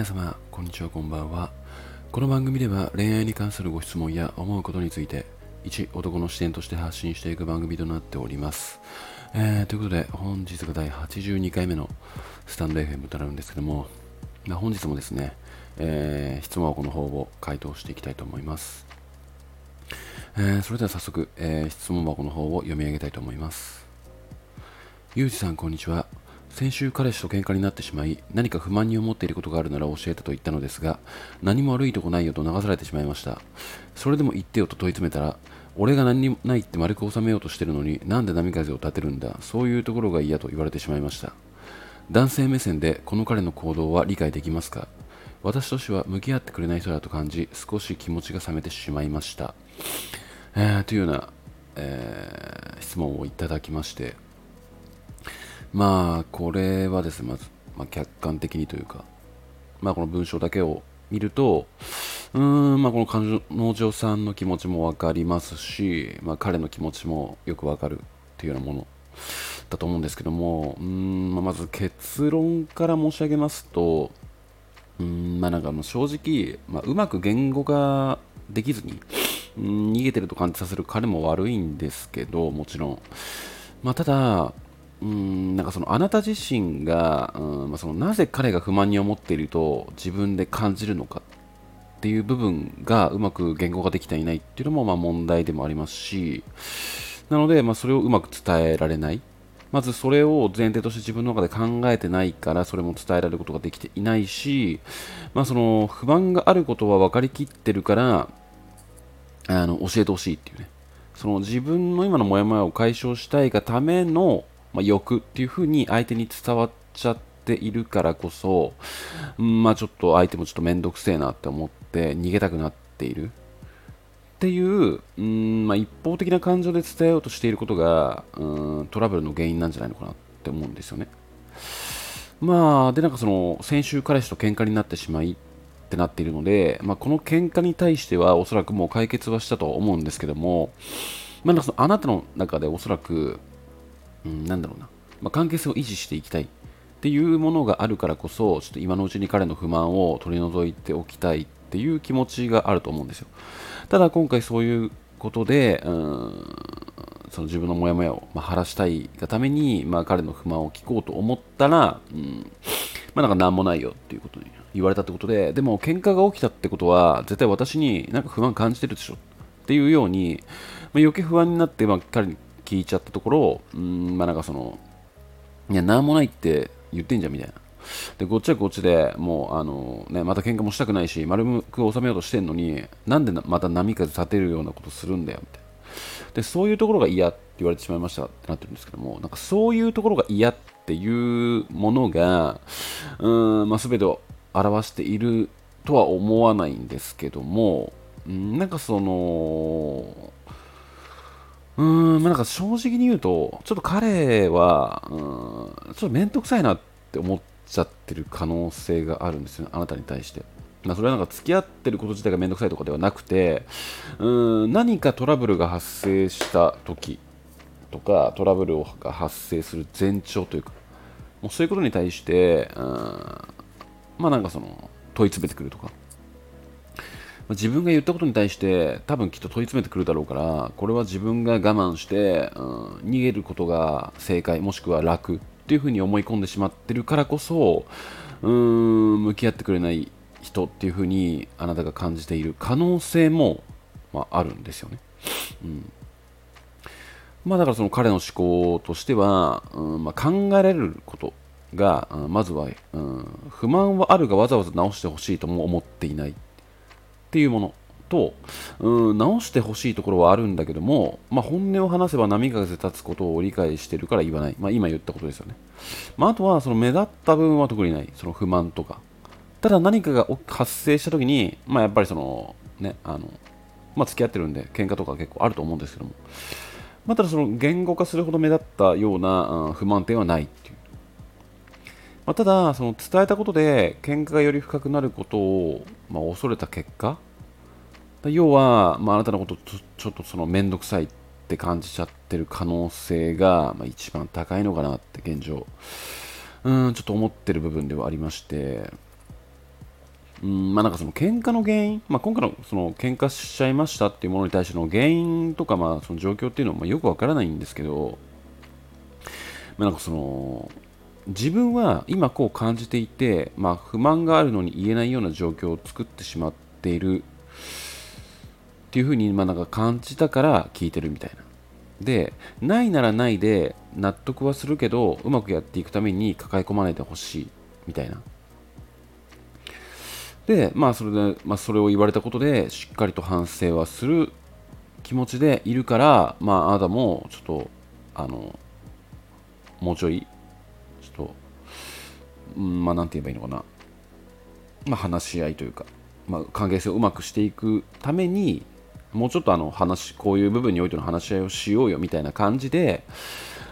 皆様こんにちはこんばんは。この番組では恋愛に関するご質問や思うことについて一男の視点として発信していく番組となっております、えーということで本日が第82回目のスタンド FM となるんですけども、まあ、本日もですね、えー質問箱の方を回答していきたいと思います、えーそれでは早速、え質問箱の方を読み上げたいと思います。ゆうじさんこんにちは。先週彼氏と喧嘩になってしまい何か不満に思っていることがあるなら教えてと言ったのですが何も悪いとこないよと流されてしまいました。それでも言ってよと問い詰めたら俺が何にもないって丸く収めようとしてるのになんで波風を立てるんだ。そういうところが嫌と言われてしまいました。男性目線でこの彼の行動は理解できますか？私としては向き合ってくれない人だと感じ少し気持ちが冷めてしまいました、えーというような、えー質問をいただきましてまあこれはですねまず、まあ、客観的にというかまあこの文章だけを見るとうーんまあこの彼女さんの気持ちもわかりますし、まあ、彼の気持ちもよくわかるっていうようなものだと思うんですけどもうーん、まあまず結論から申し上げますとうーんまあなんか正直、まあ、うまく言語化できずに逃げてると感じさせる彼も悪いんですけどもちろん、まあ、ただうんなんかそのあなた自身が、うんまあ、そのなぜ彼が不満に思っていると自分で感じるのかっていう部分がうまく言語化できていないっていうのもまあ問題でもありますしなので、まあ、それをうまく伝えられない。まずそれを前提として自分の中で考えてないからそれも伝えられることができていないし、まあ、その不満があることは分かりきってるからあの教えてほしいっていうね。その自分の今のモヤモヤを解消したいがための、まあ、欲っていう風に相手に伝わっちゃっているからこそ、まあちょっと相手もちょっと面倒くせえなって思って逃げたくなっているっていう、うんまあ、一方的な感情で伝えようとしていることが、うん、トラブルの原因なんじゃないのかなって思うんですよね。まあ、で、なんかその、先週彼氏と喧嘩になってしまいってなっているので、まあ、この喧嘩に対してはおそらくもう解決はしたと思うんですけども、まあ、なんかそのあなたの中でおそらく、うん、なんだろうな、まあ、関係性を維持していきたいっていうものがあるからこそ、ちょっと今のうちに彼の不満を取り除いておきたいっていう気持ちがあると思うんですよ。ただ今回そういうことで、うんその自分のモヤモヤを、ま、晴らしたいがために、まあ、彼の不満を聞こうと思ったら、うんまあ、なんか何もないよっていうことに言われたってことで、でも喧嘩が起きたってことは、絶対私になんか不満感じてるでしょっていうように、まあ、余計不安になって、まあ、彼に聞いちゃったところ、うん、まあなんかその、いや、なんもないって言ってんじゃんみたいな。で、こっちはこっちでもう、あの、ね、また喧嘩もしたくないし、丸く収めようとしてんのに、なんでまた波風立てるようなことするんだよ、みたいな。で、そういうところが嫌って言われてしまいましたってなってるんですけども、なんかそういうところが嫌っていうものが、うーん、まあ、全てを表しているとは思わないんですけども、なんかその、うーん、まあ、なんか正直に言うと、ちょっと彼は、うん、ちょっと面倒くさいなって思っちゃってる可能性があるんですよね、あなたに対して。まあ、それはなんか付き合ってること自体が面倒くさいとかではなくて、うん、何かトラブルが発生した時とか、トラブルが発生する前兆というか、もうそういうことに対して、うん、まあなんかその、問い詰めてくるとか、自分が言ったことに対して多分きっと問い詰めてくるだろうからこれは自分が我慢して、うん、逃げることが正解もしくは楽っていうふうに思い込んでしまってるからこそうん向き合ってくれない人っていうふうにあなたが感じている可能性も、まあ、あるんですよね。うんまあ、だからその彼の思考としては、うんまあ、考えられることが、うんまずは、うん、不満はあるがわざわざ直してほしいとも思っていないっていうものと、うん、直してほしいところはあるんだけども、まあ、本音を話せば波風立つことを理解してるから言わない、まあ、今言ったことですよね、まあ、あとはその目立った部分は特にない。その不満とか。ただ何かが発生した時に、まあ、やっぱりそのねあのまあ、付き合ってるんで喧嘩とか結構あると思うんですけども、まあ、ただその言語化するほど目立ったような、うん不満点はないっていう。まあ、ただ、その伝えたことで喧嘩がより深くなることを、まあ、恐れた結果、要は、まあ、あなたのことちょちょっとその面倒くさいって感じちゃってる可能性が、まあ、一番高いのかなって現状、うん、ちょっと思ってる部分ではありまして、うんまあなんかその喧嘩の原因、まあ、今回のその喧嘩しちゃいましたっていうものに対しての原因とかまあその状況っていうのはまあよくわからないんですけど、まあ、なんかその自分は今こう感じていて、まあ、不満があるのに言えないような状況を作ってしまっているっていうふうにまあなんか感じたから聞いてるみたいな。で、ないならないで納得はするけど、うまくやっていくために抱え込まないでほしいみたいな。で、まあそれで、まあ、それを言われたことで、しっかりと反省はする気持ちでいるから、まあ、あなたもちょっと、あの、もうちょい、うん、まあ、て言えばいいのかな。まあ、話し合いというか、まあ、関係性をうまくしていくために、もうちょっとあの話、こういう部分においての話し合いをしようよみたいな感じで、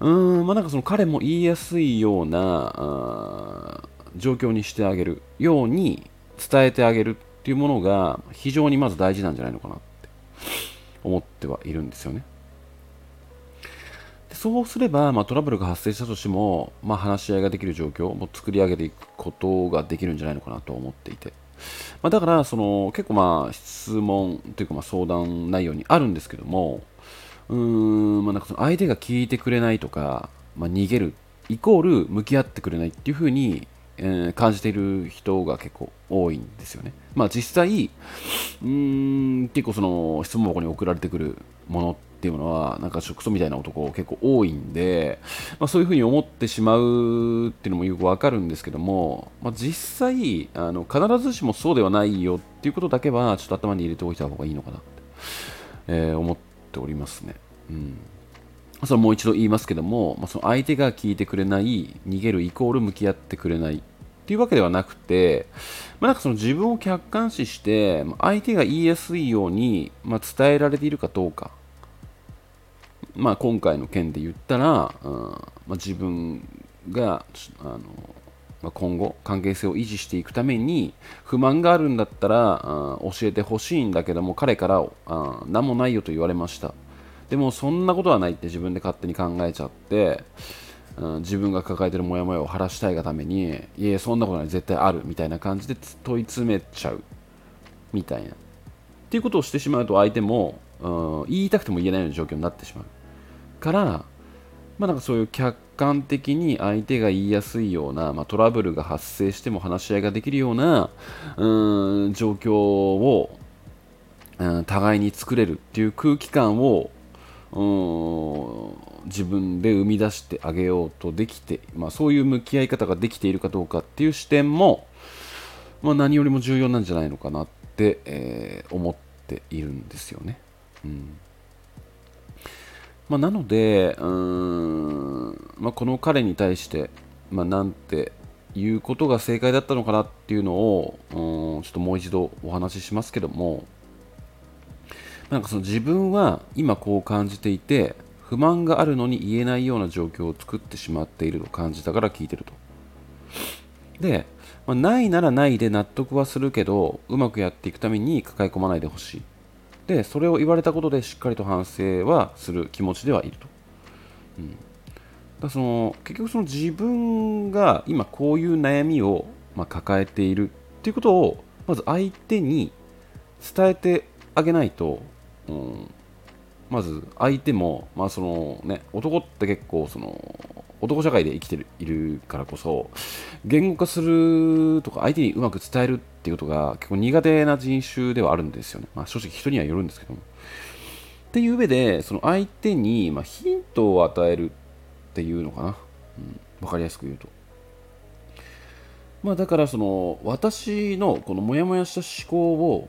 うーん、まあ、なんかその彼も言いやすいような状況にしてあげるように伝えてあげるっていうものが非常にまず大事なんじゃないのかなって思ってはいるんですよね。そうすれば、まあ、トラブルが発生したとしても、まあ、話し合いができる状況を作り上げていくことができるんじゃないのかなと思っていて。まあ、だからその結構まあ質問というかまあ相談内容にあるんですけどもうん、まあ、なんかその相手が聞いてくれないとか、まあ、逃げるイコール向き合ってくれないっていう風に、えー、感じている人が結構多いんですよね。まあ、実際うーん結構その質問箱に送られてくるものってっていうのはなんかクソみたいな男結構多いんで、まあ、そういうふうに思ってしまうっていうのもよくわかるんですけども、まあ、実際あの必ずしもそうではないよっていうことだけはちょっと頭に入れておいた方がいいのかなって、えー、思っておりますね。うんそれもう一度言いますけども、まあ、その相手が聞いてくれない、逃げるイコール向き合ってくれないっていうわけではなくて、まあ、なんかその自分を客観視して、相手が言いやすいように、まあ、伝えられているかどうか、まあ、今回の件で言ったら、うんまあ、自分があの、まあ、今後関係性を維持していくために不満があるんだったら、うん、教えてほしいんだけども彼から、うん、何もないよと言われました。でもそんなことはないって自分で勝手に考えちゃって、うん、自分が抱えてるモヤモヤを晴らしたいがためにいえそんなことない絶対あるみたいな感じで問い詰めちゃうみたいな。っていうことをしてしまうと相手も、うん、言いたくても言えないような状況になってしまう。から、まあ、なんかそういう客観的に相手が言いやすいような、まあ、トラブルが発生しても話し合いができるようなうん状況を、うん、互いに作れるっていう空気感をうん自分で生み出してあげようとできて、まあ、そういう向き合い方ができているかどうかっていう視点も、まあ、何よりも重要なんじゃないのかなって、えー、思っているんですよね。うんまあ、なので、うーんまあ、この彼に対して、まあ、なんていうことが正解だったのかなっていうのを、うん、ちょっともう一度お話ししますけども、なんかその自分は今こう感じていて、不満があるのに言えないような状況を作ってしまっていると感じたから聞いてると。で、まあ、ないならないで納得はするけど、うまくやっていくために抱え込まないでほしい。でそれを言われたことでしっかりと反省はする気持ちではいると、うん、だその結局その自分が今こういう悩みを、まあ、抱えているっていうことをまず相手に伝えてあげないと、うん、まず相手も、まあそのね、男って結構その男社会で生きてるいるからこそ言語化するとか相手にうまく伝えるっていうことが結構苦手な人種ではあるんですよね、まあ、正直人にはよるんですけども。っていう上でその相手にまヒントを与えるっていうのかな、うん、分かりやすく言うと。まあだからその私のこのモヤモヤした思考を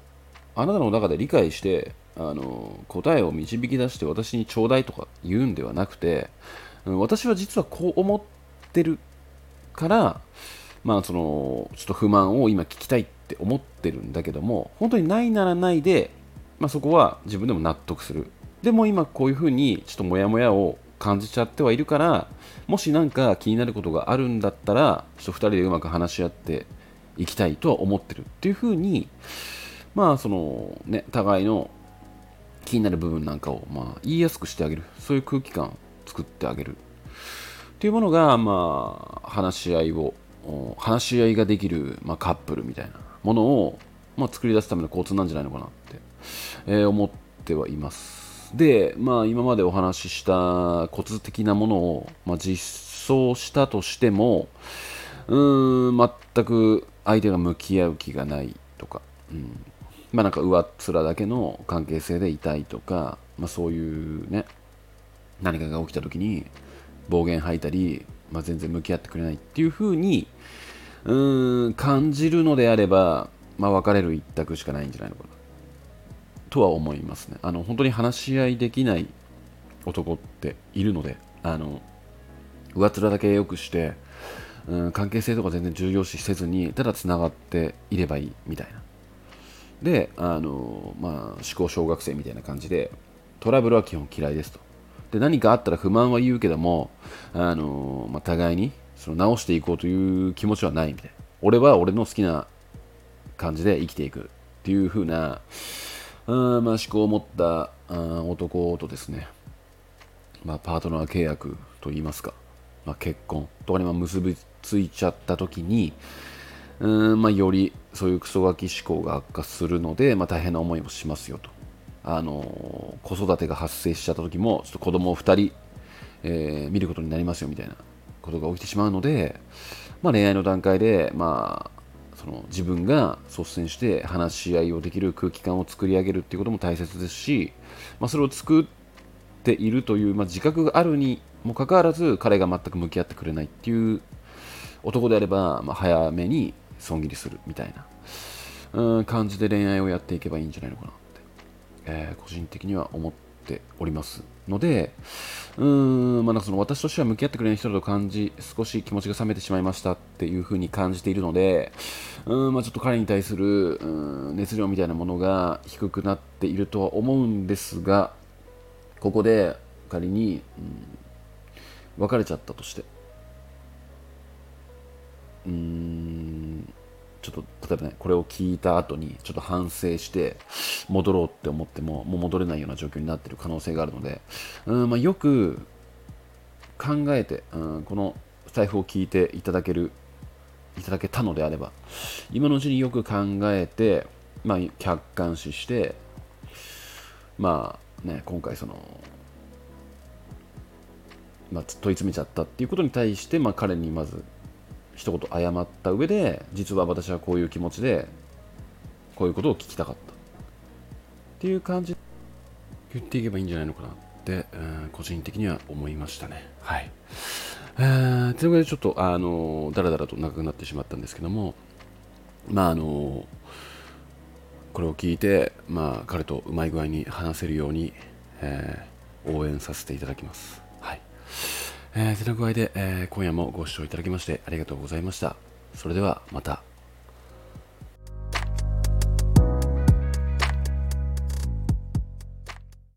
あなたの中で理解してあの答えを導き出して私にちょうだいとか言うんではなくて私は実はこう思ってるから、まあ、そのちょっと不満を今聞きたいっって思ってるんだけども本当にないならないで、まあ、そこは自分でも納得する。でも今こういうふうにちょっとモヤモヤを感じちゃってはいるからもし何か気になることがあるんだったらちょっと2人でうまく話し合っていきたいとは思ってるっていうふうにまあそのね互いの気になる部分なんかをまあ言いやすくしてあげる。そういう空気感作ってあげる。っていうものが、まあ、話し合いを話し合いができる、まあ、カップルみたいな。ものを、まあ、作り出すための交通なんじゃないのかなって、えー、思ってはいます。で、まあ、今までお話ししたコツ的なものを、まあ、実装したとしてもうーん全く相手が向き合う気がないとか、うん。まあ、なんか上っ面だけの関係性でいたいとか、まあ、そういうね何かが起きた時に暴言吐いたり、まあ、全然向き合ってくれないっていう風にうーん感じるのであれば、まあ、別れる一択しかないんじゃないのかな。とは思いますね。あの本当に話し合いできない男っているのであの上面だけ良くしてうん関係性とか全然重要視せずにただつながっていればいいみたいな。であの、まあ、思考小学生みたいな感じでトラブルは基本嫌いですと。で何かあったら不満は言うけどもあの、まあ、互いにその直していこうという気持ちはないみたいな。俺は俺の好きな感じで生きていくっていう風なあ、まあ、思考を持ったあ男とですね、まあ、パートナー契約といいますか、まあ、結婚とかに結びついちゃった時にうん、まあ、よりそういうクソガキ思考が悪化するので、まあ、大変な思いもしますよと。あの子育てが発生しちゃった時もちょっと子供を2人、えー、見ることになりますよみたいな。ことが起きてしまうので、まあ、恋愛の段階で、まあ、その自分が率先して話し合いをできる空気感を作り上げるっていうことも大切ですし、まあ、それを作っているという、まあ、自覚があるにもかかわらず彼が全く向き合ってくれないっていう男であれば、まあ、早めに損切りするみたいなうん感じで恋愛をやっていけばいいんじゃないのかなって、えー、個人的には思ってておりますのでうーん、まあ、その私としては向き合ってくれない人だと感じ少し気持ちが冷めてしまいましたっていう風に感じているのでうん、まあ、ちょっと彼に対するうん熱量みたいなものが低くなっているとは思うんですがここで仮に、うん、別れちゃったとしてうーんちょっと例えばねこれを聞いた後にちょっと反省して戻ろうって思ってももう戻れないような状況になっている可能性があるのでうん、まあ、よく考えて、うん、この財布を聞いていただけるいただけたのであれば今のうちによく考えて、まあ、客観視してまあね今回そのまあ、問い詰めちゃったっていうことに対して、まあ、彼にまず一言謝った上で実は私はこういう気持ちでこういうことを聞きたかった。っていう感じ。言っていけばいいんじゃないのかなって、うん、個人的には思いましたね。はい。えー、というわけでちょっとあのだらだらと長くなってしまったんですけどもまああのこれを聞いて、まあ、彼とうまい具合に話せるように、えー、応援させていただきます。えー、てな具合で、えー、今夜もご視聴いただきましてありがとうございました。それではまた。